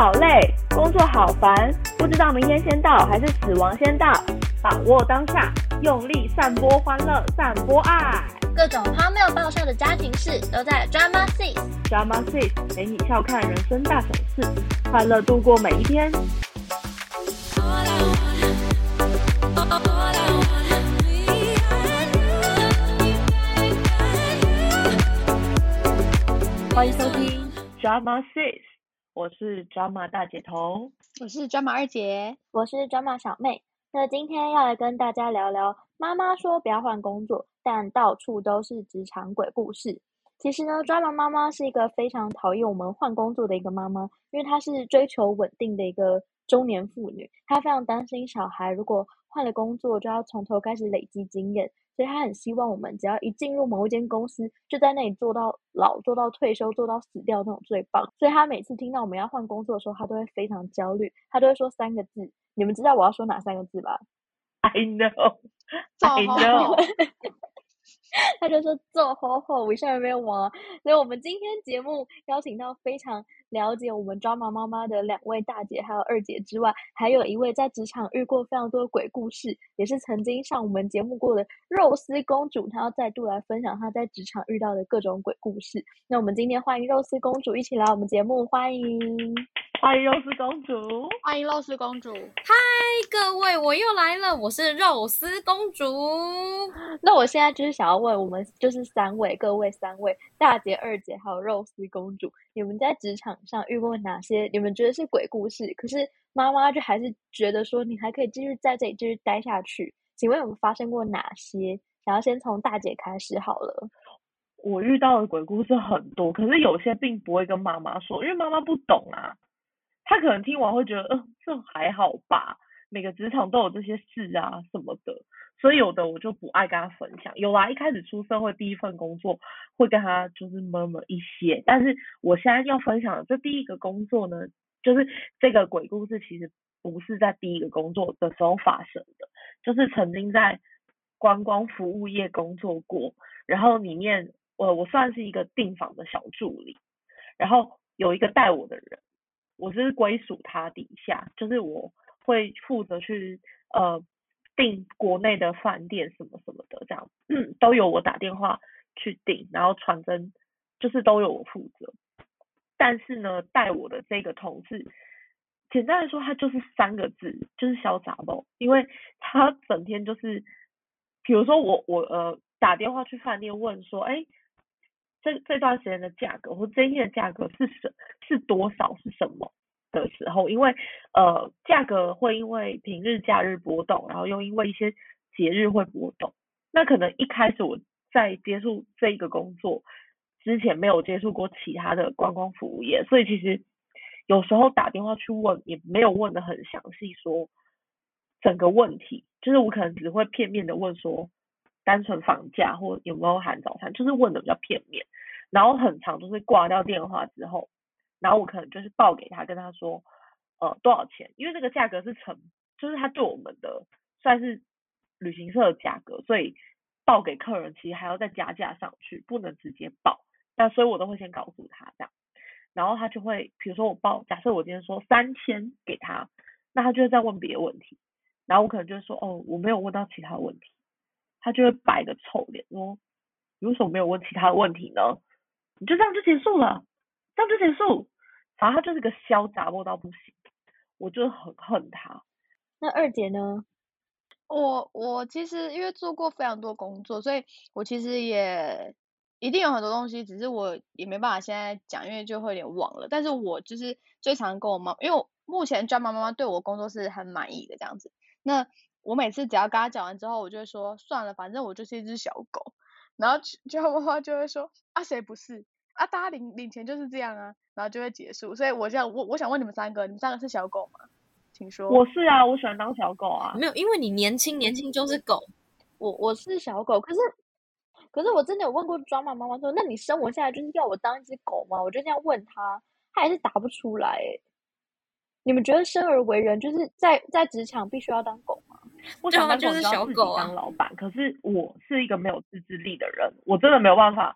好累，工作好烦，不知道明天先到还是死亡先到。把握当下，用力散播欢乐，散播爱。各种荒谬爆笑的家庭事都在 Drama Six。Drama Six 陪你笑看人生大小事，快乐度过每一天。欢迎收听 Drama Six，我是 Drama 大姐头。我是 Drama 二姐，我是 Drama 小妹。那今天要来跟大家聊聊，妈妈说不要换工作，但到处都是职场鬼故事。其实呢，Drama 妈妈是一个非常讨厌我们换工作的一个妈妈，因为她是追求稳定的一个中年妇女，她非常担心小孩如果换了工作就要从头开始累积经验，所以他很希望我们只要一进入某一间公司，就在那里做到老，做到退休，做到死掉那种最棒。所以他每次听到我们要换工作的时候，他都会非常焦虑，他都会说三个字，你们知道我要说哪三个字吧？I know, 做 I know。他就说做好好，我下面没有网。所以我们今天节目邀请到非常了解我们抓马妈妈的两位大姐还有二姐之外，还有一位在职场遇过非常多的鬼故事，也是曾经上我们节目过的肉丝公主，她要再度来分享她在职场遇到的各种鬼故事。那我们今天欢迎肉丝公主一起来我们节目，欢迎。欢迎肉丝公主。欢迎肉丝公主。嗨，各位，我又来了，我是肉丝公主。那我现在就是想要问我们，就是三位各位三位大姐、二姐还有肉丝公主，你们在职场上遇过哪些你们觉得是鬼故事？可是妈妈就还是觉得说你还可以继续在这里继续待下去。请问有没有发生过哪些？想要先从大姐开始好了。我遇到的鬼故事很多，可是有些并不会跟妈妈说，因为妈妈不懂啊。她可能听完会觉得，嗯、这还好吧，每个职场都有这些事啊什么的，所以有的我就不爱跟他分享。有啦，一开始出社会第一份工作会跟他就是 murmur 一些，但是我现在要分享的这第一个工作呢，就是这个鬼故事其实不是在第一个工作的时候发生的，就是曾经在观光服务业工作过，然后里面我我算是一个订房的小助理，然后有一个带我的人，我是归属他底下，就是我会负责去呃订国内的饭店什么什么的，这样都由我打电话去订，然后传真就是都由我负责。但是呢，带我的这个同事，简单来说，他就是三个字，就是小杂包，因为他整天就是，比如说我我呃打电话去饭店问说，哎，这这段时间的价格或这一天的价格是什是多少是什么的时候，因为呃价格会因为平日假日波动，然后又因为一些节日会波动，那可能一开始我在接触这一个工作之前没有接触过其他的观光服务业，所以其实有时候打电话去问也没有问的很详细，说整个问题，就是我可能只会片面的问说单纯房价或有没有含早餐，就是问的比较片面，然后很长就是挂掉电话之后，然后我可能就是报给他，跟他说呃多少钱，因为这个价格是成，就是他对我们的算是旅行社的价格，所以报给客人其实还要再加价上去，不能直接报。那所以我都会先告诉他这样，然后他就会，比如说我报，假设我今天说三千给他，那他就会再问别的问题，然后我可能就会说哦，我没有问到其他问题，他就会摆个臭脸说，你为什么没有问其他问题呢？你就这样就结束了，这样就结束，反正他就是个嚣杂货到不行，我就很恨他。那二姐呢？我我其实因为做过非常多工作，所以我其实也一定有很多东西，只是我也没办法现在讲，因为就会有点忘了。但是我就是最常跟我妈，因为我目前 Drama 妈妈对我工作是很满意的这样子。那我每次只要跟她讲完之后，我就会说算了，反正我就是一只小狗。然后 Drama 妈妈就会说啊谁不是啊，大家领领钱就是这样啊，然后就会结束。所以我这样我我想问你们三个，你们三个是小狗吗？请说。我是啊，我喜欢当小狗啊。没有，因为你年轻，年轻就是狗。我我是小狗，可是可是我真的有问过抓妈妈妈说，那你生我下来就是要我当一只狗吗？我就这样问他，他还是答不出来。哎，你们觉得生而为人就是在在职场必须要当狗吗？我想当狗小狗啊当老板，可是我是一个没有自制力的人，我真的没有办法。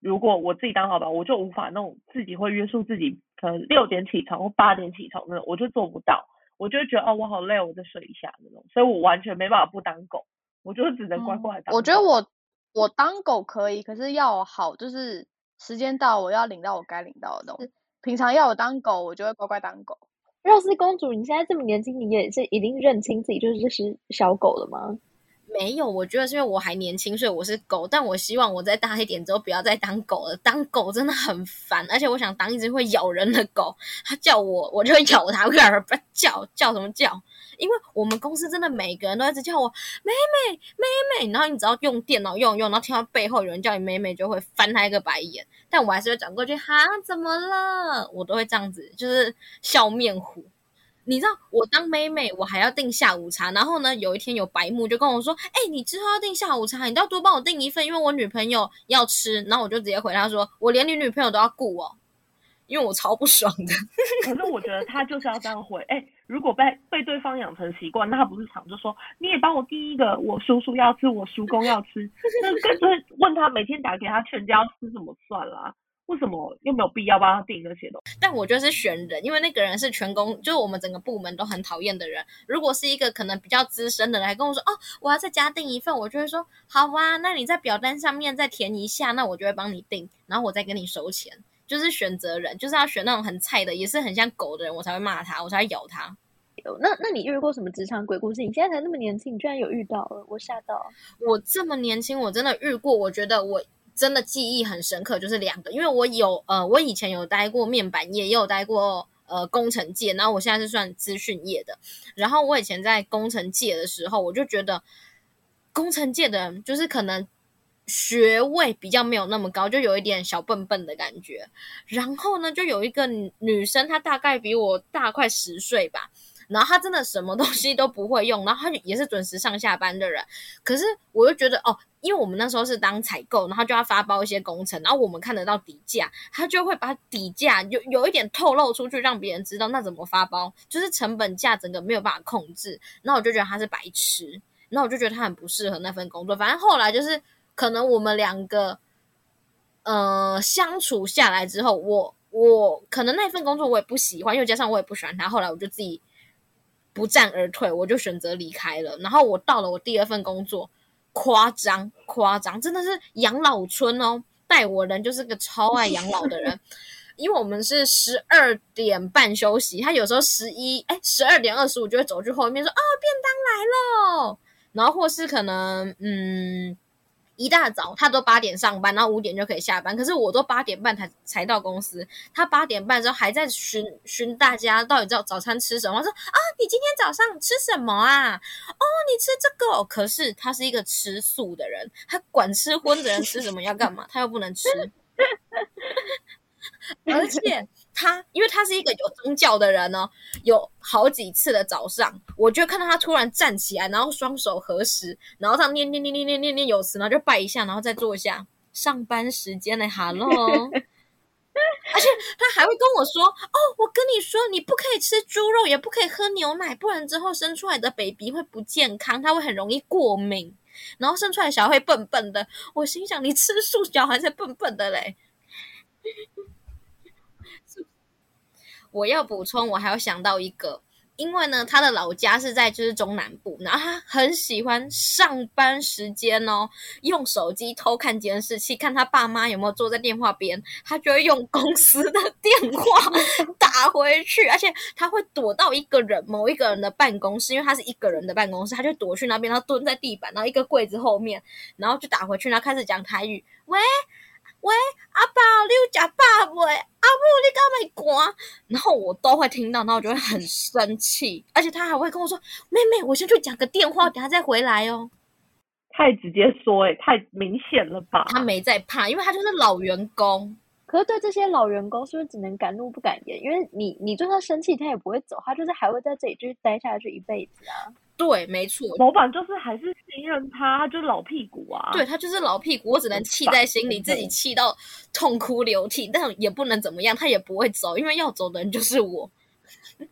如果我自己当老板，我就无法那种自己会约束自己可能六点起床或八点起床那种，我就做不到，我就会觉得哦我好累，我再睡一下那种，所以我完全没办法不当狗，我就只能乖乖地当狗。我觉得我我当狗可以，可是要好就是时间到我要领到我该领到的东西。平常要我当狗，我就会乖乖当狗。肉丝公主，你现在这么年轻，你也是已经认清自己就是这是小狗了吗？没有，我觉得是因为我还年轻，所以我是狗。但我希望我再大一点之后不要再当狗了，当狗真的很烦，而且我想当一只会咬人的狗。它叫我，我就会咬它，不要叫叫什么叫？因为我们公司真的每个人都一直叫我妹妹妹妹，然后你只要用电脑用用，然后听到背后有人叫你妹妹，就会翻他一个白眼。但我还是会转过去，哈，怎么了？我都会这样子，就是笑面虎。你知道我当妹妹，我还要订下午茶。然后呢，有一天有白木就跟我说：“哎，你之后要订下午茶，你都要多帮我订一份，因为我女朋友要吃。”然后我就直接回他说：“我连你女朋友都要顾哦，因为我超不爽的。”可是我觉得他就是要这样回。哎，如果被被对方养成习惯，那他不是常就说你也帮我第一个，我叔叔要吃，我叔公要吃，那干脆问他每天打给他全家吃怎么算啦？为什么又没有必要帮他订那些东西？但我觉得是选人，因为那个人是全公，就是我们整个部门都很讨厌的人。如果是一个可能比较资深的人来跟我说，哦，我要再加订一份，我就会说，好啊，那你在表单上面再填一下，那我就会帮你订，然后我再跟你收钱。就是选择人，就是要选那种很菜的，也是很像狗的人，我才会骂他，我才会咬他。那那你遇过什么职场鬼故事？你现在才那么年轻，你居然有遇到了，我吓到。我这么年轻，我真的遇过，我觉得我。真的记忆很深刻，就是两个，因为我有呃，我以前有待过面板业，也有待过呃工程界，然后我现在是算资讯业的。然后我以前在工程界的时候，我就觉得工程界的人就是可能学位比较没有那么高，就有一点小笨笨的感觉。然后呢，就有一个女生，她大概比我大快十岁吧。然后他真的什么东西都不会用，然后他也是准时上下班的人。可是我又觉得哦，因为我们那时候是当采购，然后就要发包一些工程，然后我们看得到底价，他就会把底价有有一点透露出去，让别人知道。那怎么发包？就是成本价整个没有办法控制。那我就觉得他是白痴，那我就觉得他很不适合那份工作。反正后来就是可能我们两个呃相处下来之后，我我可能那份工作我也不喜欢，又加上我也不喜欢他，后来我就自己。不战而退，我就选择离开了。然后我到了我第二份工作，夸张夸张，真的是养老村哦。带我人就是个超爱养老的人，因为我们是十二点半休息，他有时候十一哎十二点二十五就会走去后面说啊便当来喽，然后或是可能嗯。一大早他都八点上班，然后五点就可以下班。可是我都八点半才才到公司，他八点半之后还在询询大家到底早早餐吃什么。说啊，你今天早上吃什么啊？哦，你吃这个。可是他是一个吃素的人，他管吃荤的人吃什么要干嘛，他又不能吃。而且。他，因为他是一个有宗教的人呢，有好几次的早上，我就看到他突然站起来，然后双手合十，然后他念念念念念念念有词，然后就拜一下，然后再坐下。上班时间呢，Hello，而且他还会跟我说：“哦，我跟你说，你不可以吃猪肉，也不可以喝牛奶，不然之后生出来的 baby 会不健康，他会很容易过敏，然后生出来小孩会笨笨的。”我心想：你吃素小孩才笨笨的嘞。我要补充，我还要想到一个，因为呢，他的老家是在就是中南部，然后他很喜欢上班时间哦，用手机偷看监视器，看他爸妈有没有坐在电话边，他就会用公司的电话 打回去，而且他会躲到一个人某一个人的办公室，因为他是一个人的办公室，他就躲去那边，然后蹲在地板，然后一个柜子后面，然后就打回去，然后开始讲台语，喂。喂，阿爸，你有吃饱未？阿母，你干嘛管？然后我都会听到，然后我就会很生气，而且他还会跟我说：“妹妹，我先去讲个电话，等下再回来哦。”太直接说，哎，太明显了吧？他没在怕，因为他就是老员工。可是对这些老员工，是不是只能敢怒不敢言？因为你，你就算生气，他也不会走，他就是还会在这里继续待下去一辈子啊。对，没错，老板就是还是信任他，就是老屁股啊。对他就是老屁股，我只能气在心里，自己气到痛哭流涕，但也不能怎么样，他也不会走，因为要走的人就是我。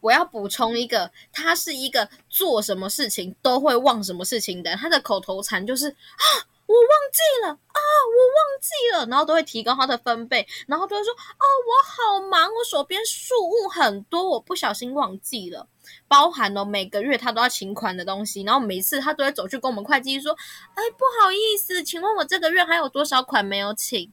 我要补充一个，他是一个做什么事情都会忘什么事情的，他的口头禅就是啊，我忘记了啊，我忘记了，然后都会提高他的分贝，然后都会说哦，我好忙，我手边事务很多，我不小心忘记了，包含了每个月他都要请款的东西，然后每次他都会走去跟我们会计说，哎，不好意思，请问我这个月还有多少款没有请？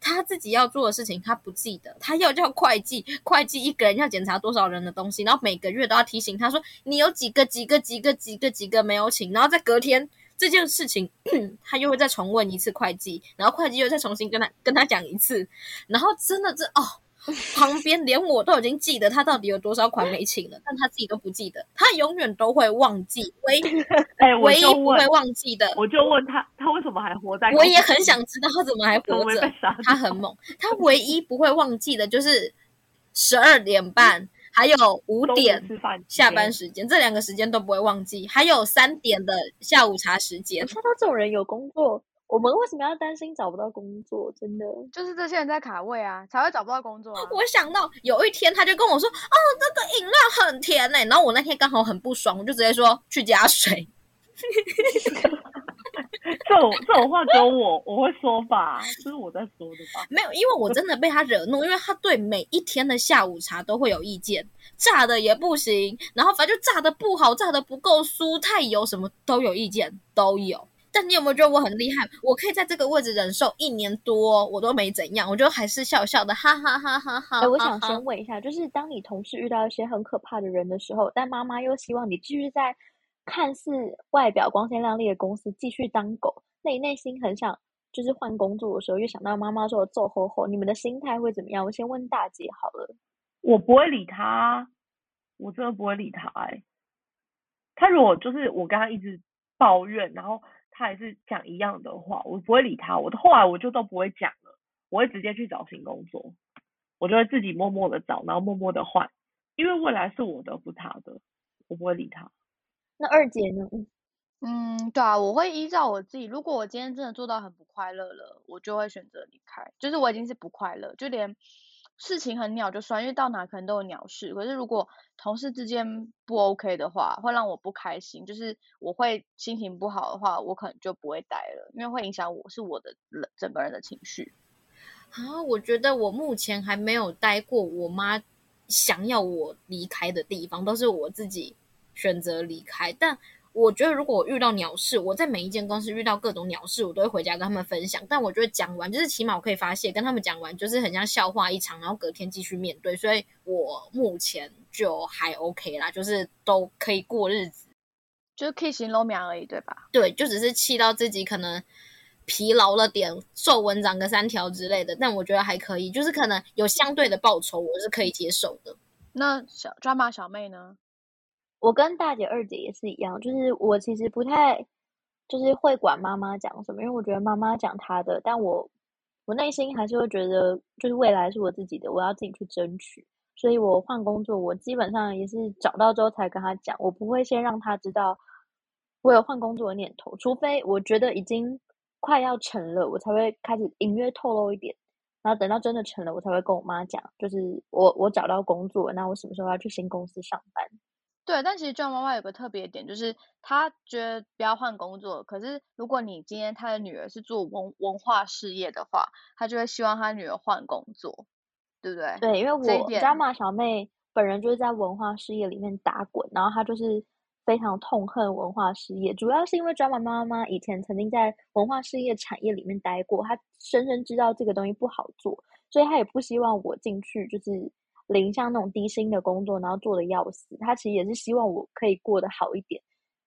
他自己要做的事情他不记得，他要叫会计，会计一个人要检查多少人的东西，然后每个月都要提醒他说，你有几个几个几个几个几个没有请，然后在隔天。这件事情，他又会再重问一次会计，然后会计又再重新跟他跟他讲一次，然后真的这哦，旁边连我都已经记得他到底有多少款没请了，但他自己都不记得，他永远都会忘记，唯一 哎，唯一不会忘记的，我就问他，他为什么还活在？我也很想知道他怎么还活着，他很猛，他唯一不会忘记的就是十二点半。还有五点下班时间，这两个时间都不会忘记。还有三点的下午茶时间。说到这种人有工作，我们为什么要担心找不到工作？真的就是这些人在卡位啊，才会找不到工作。我想到有一天，他就跟我说：“哦，这个饮料很甜呢。”然后我那天刚好很不爽，我就直接说去加水。这种这种话只有我我会说吧，这是我在说的吧？没有，因为我真的被他惹怒，因为他对每一天的下午茶都会有意见，炸的也不行，然后反正就炸的不好，炸的不够酥，太油，什么都有意见，都有。但你有没有觉得我很厉害？我可以在这个位置忍受一年多，我都没怎样，我就还是笑笑的，哈哈哈哈哈。我想先问一下，就是当你同事遇到一些很可怕的人的时候，但妈妈又希望你继续在。看似外表光鲜亮丽的公司继续当狗，那你内心很想就是换工作的时候，又想到妈妈说揍吼吼，你们的心态会怎么样？我先问大姐好了。我不会理他，我真的不会理他。哎，他如果就是我跟他一直抱怨，然后他还是讲一样的话，我不会理他。我后来我就都不会讲了，我会直接去找新工作，我就会自己默默的找，然后默默的换，因为未来是我的，不他的，我不会理他。那二姐呢？嗯，对啊，我会依照我自己。如果我今天真的做到很不快乐了，我就会选择离开。就是我已经是不快乐，就连事情很鸟就算，因为到哪可能都有鸟事。可是如果同事之间不 OK 的话，会让我不开心，就是我会心情不好的话，我可能就不会待了，因为会影响我是我的整个人的情绪。啊，我觉得我目前还没有待过我妈想要我离开的地方，都是我自己。选择离开，但我觉得如果我遇到鸟事，我在每一间公司遇到各种鸟事，我都会回家跟他们分享。但我觉得讲完，就是起码我可以发泄，跟他们讲完，就是很像笑话一场，然后隔天继续面对。所以我目前就还 OK 啦，就是都可以过日子，就是可以形容苗而已，对吧？对，就只是气到自己可能疲劳了点，皱纹长个三条之类的，但我觉得还可以，就是可能有相对的报酬，我是可以接受的。那小抓马小妹呢？我跟大姐、二姐也是一样，就是我其实不太就是会管妈妈讲什么，因为我觉得妈妈讲她的，但我我内心还是会觉得，就是未来是我自己的，我要自己去争取。所以我换工作，我基本上也是找到之后才跟他讲，我不会先让他知道我有换工作的念头，除非我觉得已经快要成了，我才会开始隐约透露一点，然后等到真的成了，我才会跟我妈讲，就是我我找到工作，那我什么时候要去新公司上班。对，但其实庄妈妈有个特别点，就是她觉得不要换工作。可是如果你今天她的女儿是做文文化事业的话，她就会希望她女儿换工作，对不对？对，因为我张马小妹本人就是在文化事业里面打滚，然后她就是非常痛恨文化事业，主要是因为庄妈妈妈以前曾经在文化事业产业里面待过，她深深知道这个东西不好做，所以她也不希望我进去就是。零像那种低薪的工作，然后做的要死，他其实也是希望我可以过得好一点。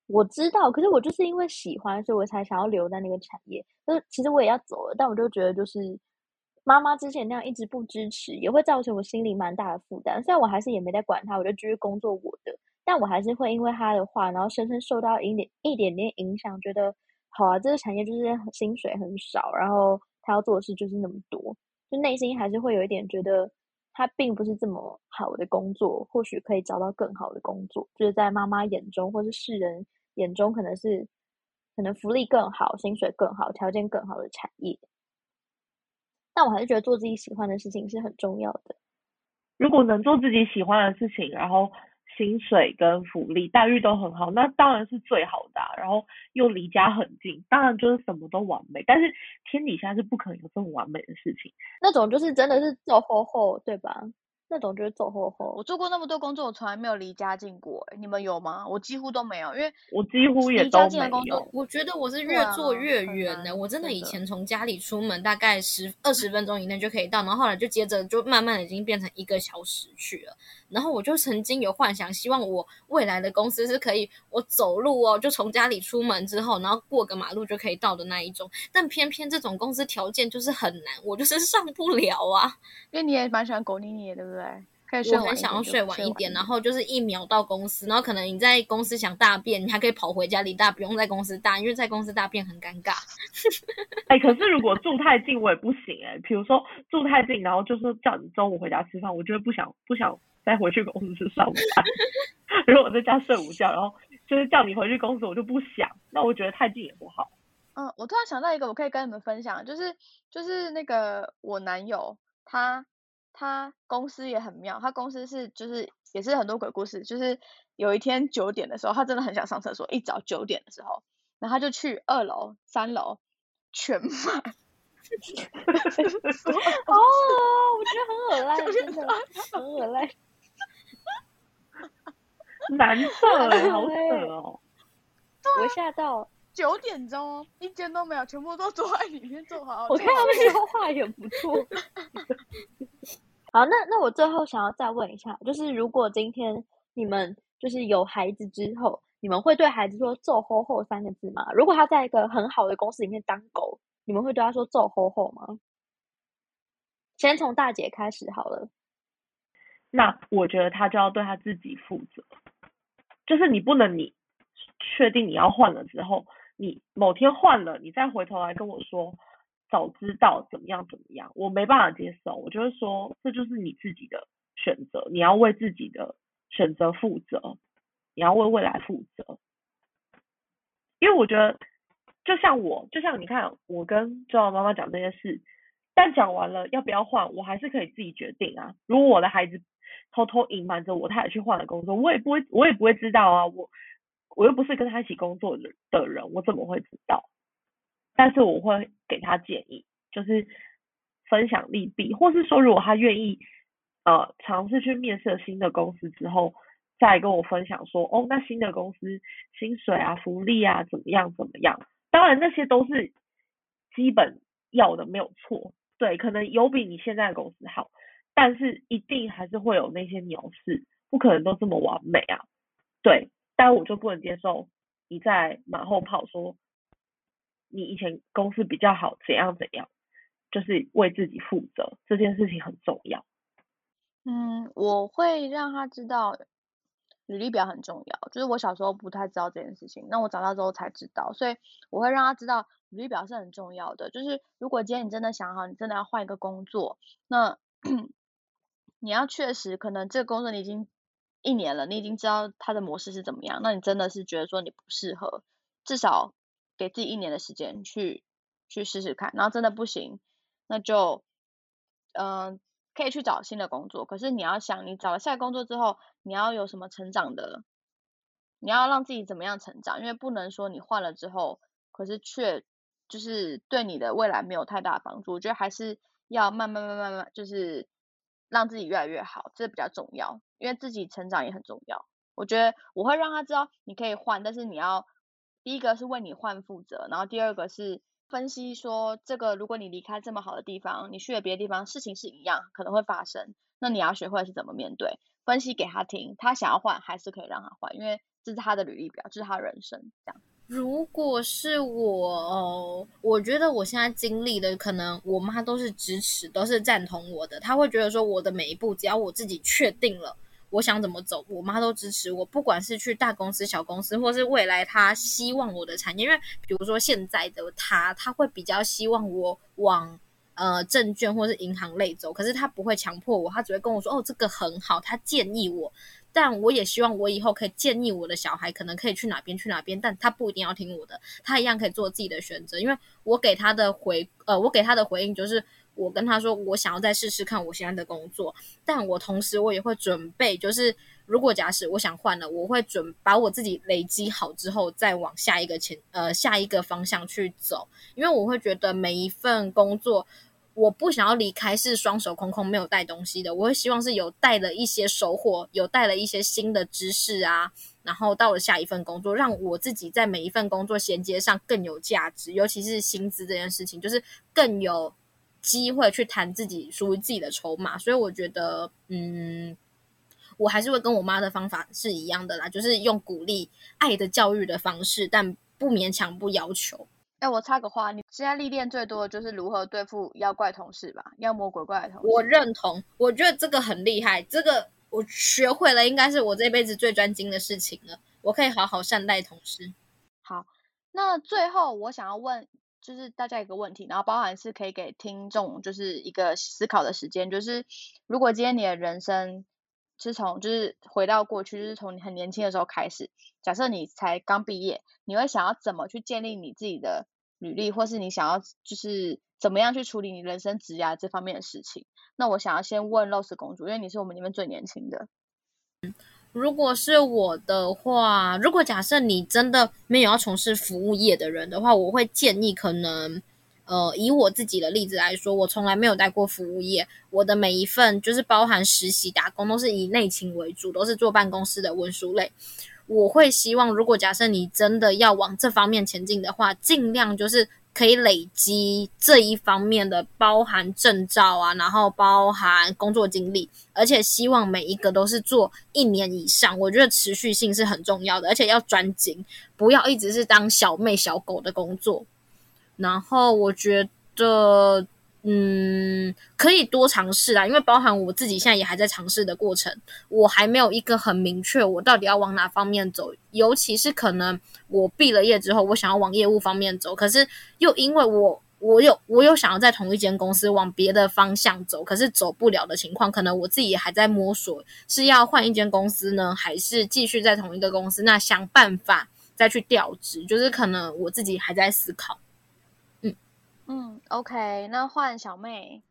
我知道，可是我就是因为喜欢，所以我才想要留在那个产业。就是其实我也要走了，但我就觉得，就是妈妈之前那样一直不支持，也会造成我心里蛮大的负担。虽然我还是也没在管他，我就继续工作我的，但我还是会因为他的话，然后深深受到一点一点点影响，觉得好啊，这个产业就是薪水很少，然后他要做的事就是那么多，就内心还是会有一点觉得。他并不是这么好的工作，或许可以找到更好的工作，就是在妈妈眼中或是世人眼中，可能是可能福利更好、薪水更好、条件更好的产业。但我还是觉得做自己喜欢的事情是很重要的。如果能做自己喜欢的事情，然后薪水跟福利待遇都很好，那当然是最好的、然后又离家很近，当然就是什么都完美。但是天底下是不可能有这么完美的事情。那种就是真的是走后后，对吧？那种就是走后后。我做过那么多工作，我从来没有离家近过、欸。你们有吗？我几乎都没有，因为我几乎也离都没家近的工作有。我觉得我是越啊做越远的、难我真的以前从家里出门大概十二十分钟以内就可以到，然后后来就接着就慢慢的已经变成一个小时去了。然后我就曾经有幻想，希望我未来的公司是可以我走路哦，就从家里出门之后，然后过个马路就可以到的那一种。但偏偏这种公司条件就是很难，我就是上不了啊。因为你也蛮喜欢狗妮妮的，对不对？可以睡我想要睡晚一点，然后就是一秒到公司，然后可能你在公司想大便，你还可以跑回家里大，不用在公司大，因为在公司大便很尴尬。哎、可是如果住太近我也不行哎、比如说住太近，然后就是叫你中午回家吃饭，我就会不想不想再回去公司上班。如果我在家睡午觉，然后就是叫你回去公司，我就不想，那我觉得太近也不好。嗯，我突然想到一个，我可以跟你们分享，就是就是那个我男友，他他公司也很妙，他公司是就是也是很多鬼故事，就是有一天九点的时候，他真的很想上厕所，一早九点的时候，然后他就去二楼、三楼全满，哦，我觉得很恶烂，真的 很恶烂。难色哎、好色哦。我吓到，九点钟哦一间都没有，全部都坐在里面坐好好。我看他们说话也不错。好，那那我最后想要再问一下，就是如果今天你们就是有孩子之后，你们会对孩子说“揍吼吼”三个字吗？如果他在一个很好的公司里面当狗，你们会对他说“揍吼吼”吗？先从大姐开始好了。那我觉得他就要对他自己负责，就是你不能你确定你要换了之后，你某天换了，你再回头来跟我说早知道怎么样怎么样，我没办法接受。我就会说这就是你自己的选择，你要为自己的选择负责，你要为未来负责。因为我觉得，就像我，就像你看，我跟周瑶妈妈讲这些事，但讲完了要不要换，我还是可以自己决定啊。如果我的孩子偷偷隐瞒着我，他也去换了工作，我也不会，我也不会知道啊。我我又不是跟他一起工作的的人，我怎么会知道？但是我会给他建议，就是分享利弊，或是说如果他愿意呃尝试去面试新的公司之后，再跟我分享说，哦，那新的公司薪水啊、福利啊怎么样怎么样？当然那些都是基本要的，没有错。对，可能有比你现在的公司好，但是一定还是会有那些鸟事，不可能都这么完美啊。对，但我就不能接受你在马后炮说你以前公司比较好，怎样怎样，就是为自己负责，这件事情很重要。嗯，我会让他知道履历表很重要，就是我小时候不太知道这件事情，那我长大之后才知道，所以我会让他知道履历表是很重要的。就是如果今天你真的想好，你真的要换一个工作，那 你要确实可能这个工作你已经一年了，你已经知道它的模式是怎么样，那你真的是觉得说你不适合，至少给自己一年的时间去去试试看，然后真的不行，那就嗯、可以去找新的工作。可是你要想，你找了下一工作之后，你要有什么成长的，你要让自己怎么样成长？因为不能说你换了之后，可是却就是对你的未来没有太大的帮助。我觉得还是要慢慢慢慢慢，就是让自己越来越好，这比较重要。因为自己成长也很重要。我觉得我会让他知道你可以换，但是你要第一个是为你换负责，然后第二个是分析说这个如果你离开这么好的地方，你去了别的地方，事情是一样可能会发生，那你要学会是怎么面对，分析给他听，他想要换还是可以让他换，因为这是他的履历表，这是他人生这样。如果是我哦，我觉得我现在经历的，可能我妈都是支持，都是赞同我的。她会觉得说，我的每一步，只要我自己确定了，我想怎么走，我妈都支持我。不管是去大公司、小公司，或是未来她希望我的产业，因为比如说现在的她，她会比较希望我往呃证券或是银行类走，可是她不会强迫我，她只会跟我说，哦，这个很好，她建议我。但我也希望我以后可以建议我的小孩，可能可以去哪边去哪边，但他不一定要听我的，他一样可以做自己的选择。因为我给他的回呃，我给他的回应就是，我跟他说我想要再试试看我现在的工作，但我同时我也会准备，就是如果假使我想换了，我会准把我自己累积好之后，再往下一个前呃下一个方向去走，因为我会觉得每一份工作。我不想要离开是双手空空没有带东西的，我会希望是有带了一些收获，有带了一些新的知识啊，然后到了下一份工作，让我自己在每一份工作衔接上更有价值，尤其是薪资这件事情，就是更有机会去谈自己属于自己的筹码。所以我觉得，嗯，我还是会跟我妈的方法是一样的啦，就是用鼓励、爱的教育的方式，但不勉强、不要求。哎，我插个话，你现在历练最多的就是如何对付妖怪同事吧？妖魔鬼怪的同事。我认同，我觉得这个很厉害，这个我学会了，应该是我这辈子最专精的事情了。我可以好好善待同事。好，那最后我想要问，就是大家一个问题，然后包含是可以给听众就是一个思考的时间，就是如果今天你的人生是从就是回到过去，就是从你很年轻的时候开始。假设你才刚毕业，你会想要怎么去建立你自己的履历，或是你想要就是怎么样去处理你人生职涯这方面的事情？那我想要先问 Rose 公主，因为你是我们里面最年轻的。如果是我的话，如果假设你真的没有要从事服务业的人的话，我会建议可能，呃，以我自己的例子来说，我从来没有待过服务业，我的每一份就是包含实习打工，都是以内勤为主，都是坐办公室的文书类。我会希望，如果假设你真的要往这方面前进的话，尽量就是可以累积这一方面的包含证照啊，然后包含工作经历，而且希望每一个都是做一年以上。我觉得持续性是很重要的，而且要专精，不要一直是当小妹小狗的工作。然后我觉得。嗯，可以多尝试啦，因为包含我自己现在也还在尝试的过程，我还没有一个很明确，我到底要往哪方面走。尤其是可能我毕了业之后，我想要往业务方面走，可是又因为我我有我有想要在同一间公司往别的方向走，可是走不了的情况，可能我自己还在摸索，是要换一间公司呢，还是继续在同一个公司？那想办法再去调职，就是可能我自己还在思考。嗯，OK，那换小妹。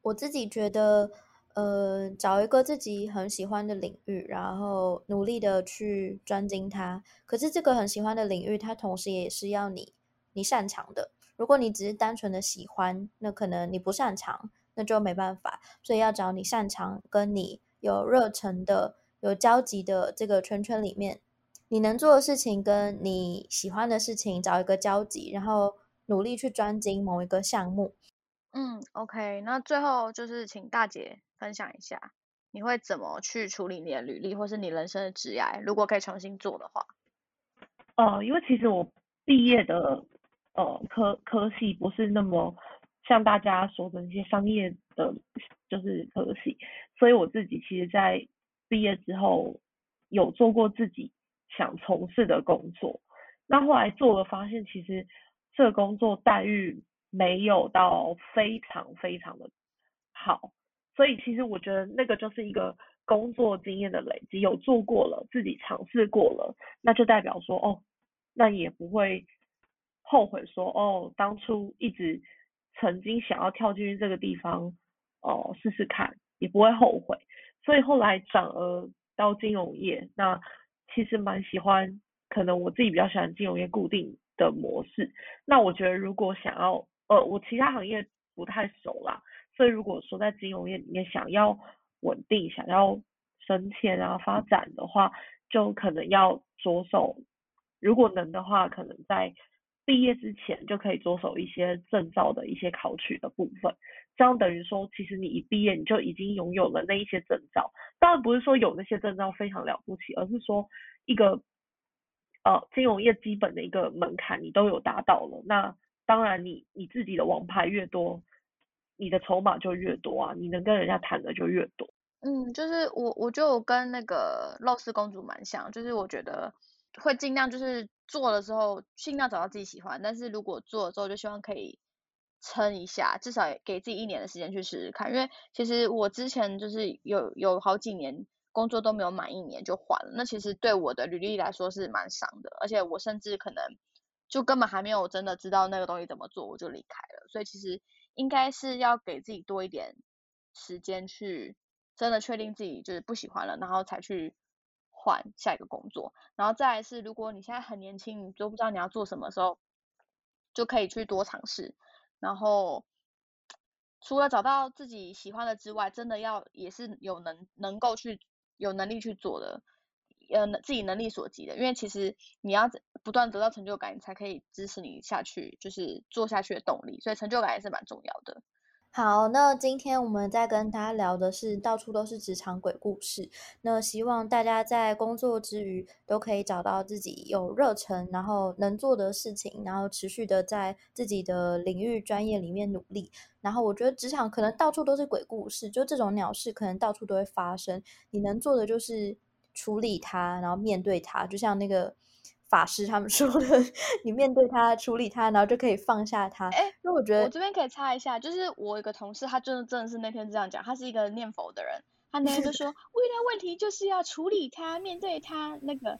我自己觉得，呃，找一个自己很喜欢的领域，然后努力的去专精它。可是这个很喜欢的领域，它同时也是要你你擅长的。如果你只是单纯的喜欢，那可能你不擅长，那就没办法。所以要找你擅长、跟你有热忱的、有交集的这个圈圈里面，你能做的事情跟你喜欢的事情找一个交集，然后。努力去专精某一个项目。嗯，OK，那最后就是请大姐分享一下，你会怎么去处理你的履历，或是你人生的职涯？如果可以重新做的话。呃，因为其实我毕业的呃科科系不是那么像大家说的那些商业的，就是科系，所以我自己其实在毕业之后有做过自己想从事的工作，那后来做了发现，其实。这个工作待遇没有到非常非常的好，所以其实我觉得那个就是一个工作经验的累积，有做过了，自己尝试过了，那就代表说哦，那也不会后悔说哦，当初一直曾经想要跳进去这个地方哦试试看，也不会后悔。所以后来转而到金融业，那其实蛮喜欢，可能我自己比较喜欢金融业固定。的模式，那我觉得如果想要，呃，我其他行业不太熟啦，所以如果说在金融业里面想要稳定、想要升迁啊发展的话，就可能要着手，如果能的话，可能在毕业之前就可以着手一些证照的一些考取的部分，这样等于说，其实你一毕业你就已经拥有了那一些证照，当然不是说有那些证照非常了不起，而是说一个。呃，金融业基本的一个门槛你都有达到了，那当然你你自己的王牌越多，你的筹码就越多啊，你能跟人家谈的就越多。嗯，就是我我就跟那个露丝公主蛮像，就是我觉得会尽量就是做的时候尽量找到自己喜欢，但是如果做了之后就希望可以撑一下，至少给自己一年的时间去试试看，因为其实我之前就是有有好几年。工作都没有满一年就换了，那其实对我的履历来说是蛮伤的，而且我甚至可能就根本还没有真的知道那个东西怎么做，我就离开了。所以其实应该是要给自己多一点时间去真的确定自己就是不喜欢了，然后才去换下一个工作。然后再来是，如果你现在很年轻，你都不知道你要做什么时候，就可以去多尝试。然后除了找到自己喜欢的之外，真的要也是有能能够去有能力去做的，呃，自己能力所及的。因为其实你要不断得到成就感，你才可以支持你下去，就是做下去的动力。所以成就感也是蛮重要的。好，那今天我们在跟大家聊的是到处都是职场鬼故事。那希望大家在工作之余都可以找到自己有热忱，然后能做的事情，然后持续的在自己的领域专业里面努力。然后我觉得职场可能到处都是鬼故事，就这种鸟事可能到处都会发生。你能做的就是处理它，然后面对它，就像那个。法师他们说的，你面对他，处理他，然后就可以放下他。哎，因为我觉得我这边可以插一下，就是我有个同事，他真的真的是那天这样讲，他是一个念佛的人，他那天就说，遇到问题就是要处理他，面对他那个。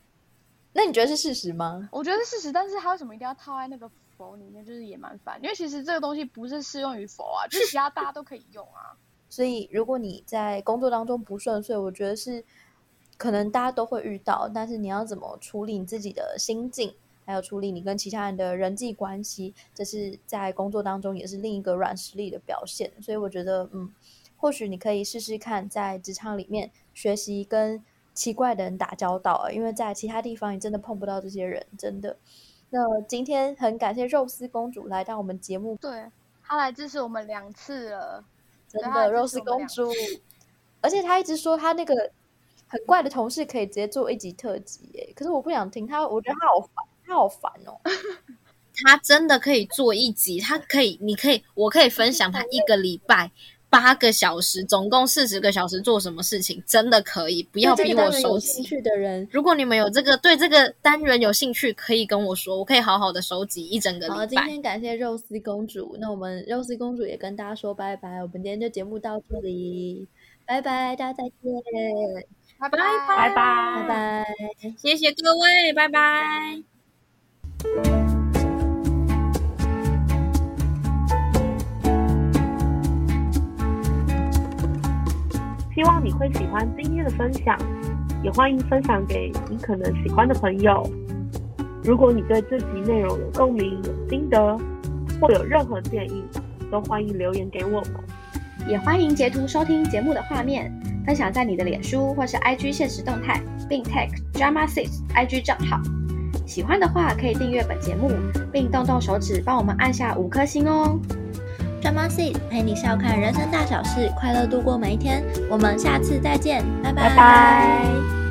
那你觉得是事实吗？我觉得是事实，但是他为什么一定要套在那个佛里面，就是也蛮烦，因为其实这个东西不是适用于佛啊，就是其他大家都可以用啊。所以如果你在工作当中不顺遂，我觉得是。可能大家都会遇到，但是你要怎么处理你自己的心境，还有处理你跟其他人的人际关系，这是在工作当中也是另一个软实力的表现。所以我觉得，嗯，或许你可以试试看，在职场里面学习跟奇怪的人打交道，因为在其他地方你真的碰不到这些人，真的。那今天很感谢肉丝公主来到我们节目，对她来支持我们两次了，真的肉丝公主，而且她一直说她那个。很怪的同事可以直接做一集特辑耶，可是我不想听他，我觉得他好烦，他好烦哦。他真的可以做一集，他可以，你可以，我可以分享他一个礼拜八个小时，总共四十个小时做什么事情，真的可以。不要逼我收集的人，如果你们有这个对这个单元有兴趣，可以跟我说，我可以好好的收集一整个礼拜。好，今天感谢肉丝公主，那我们肉丝公主也跟大家说拜拜，我们今天就节目到这里，拜拜，大家再见。拜拜拜拜拜拜，谢谢各位，拜拜。希望你会喜欢今天的分享，也欢迎分享给你可能喜欢的朋友。如果你对这集内容有共鸣、有心得，或有任何建议，都欢迎留言给我们。也欢迎截图收听节目的画面。分享在你的脸书或是 IG 现实动态，并 tag Drama Six IG 账号。喜欢的话可以订阅本节目，并动动手指帮我们按下五颗星哦。Drama Six 陪你笑看人生大小事，快乐度过每一天。我们下次再见，拜拜。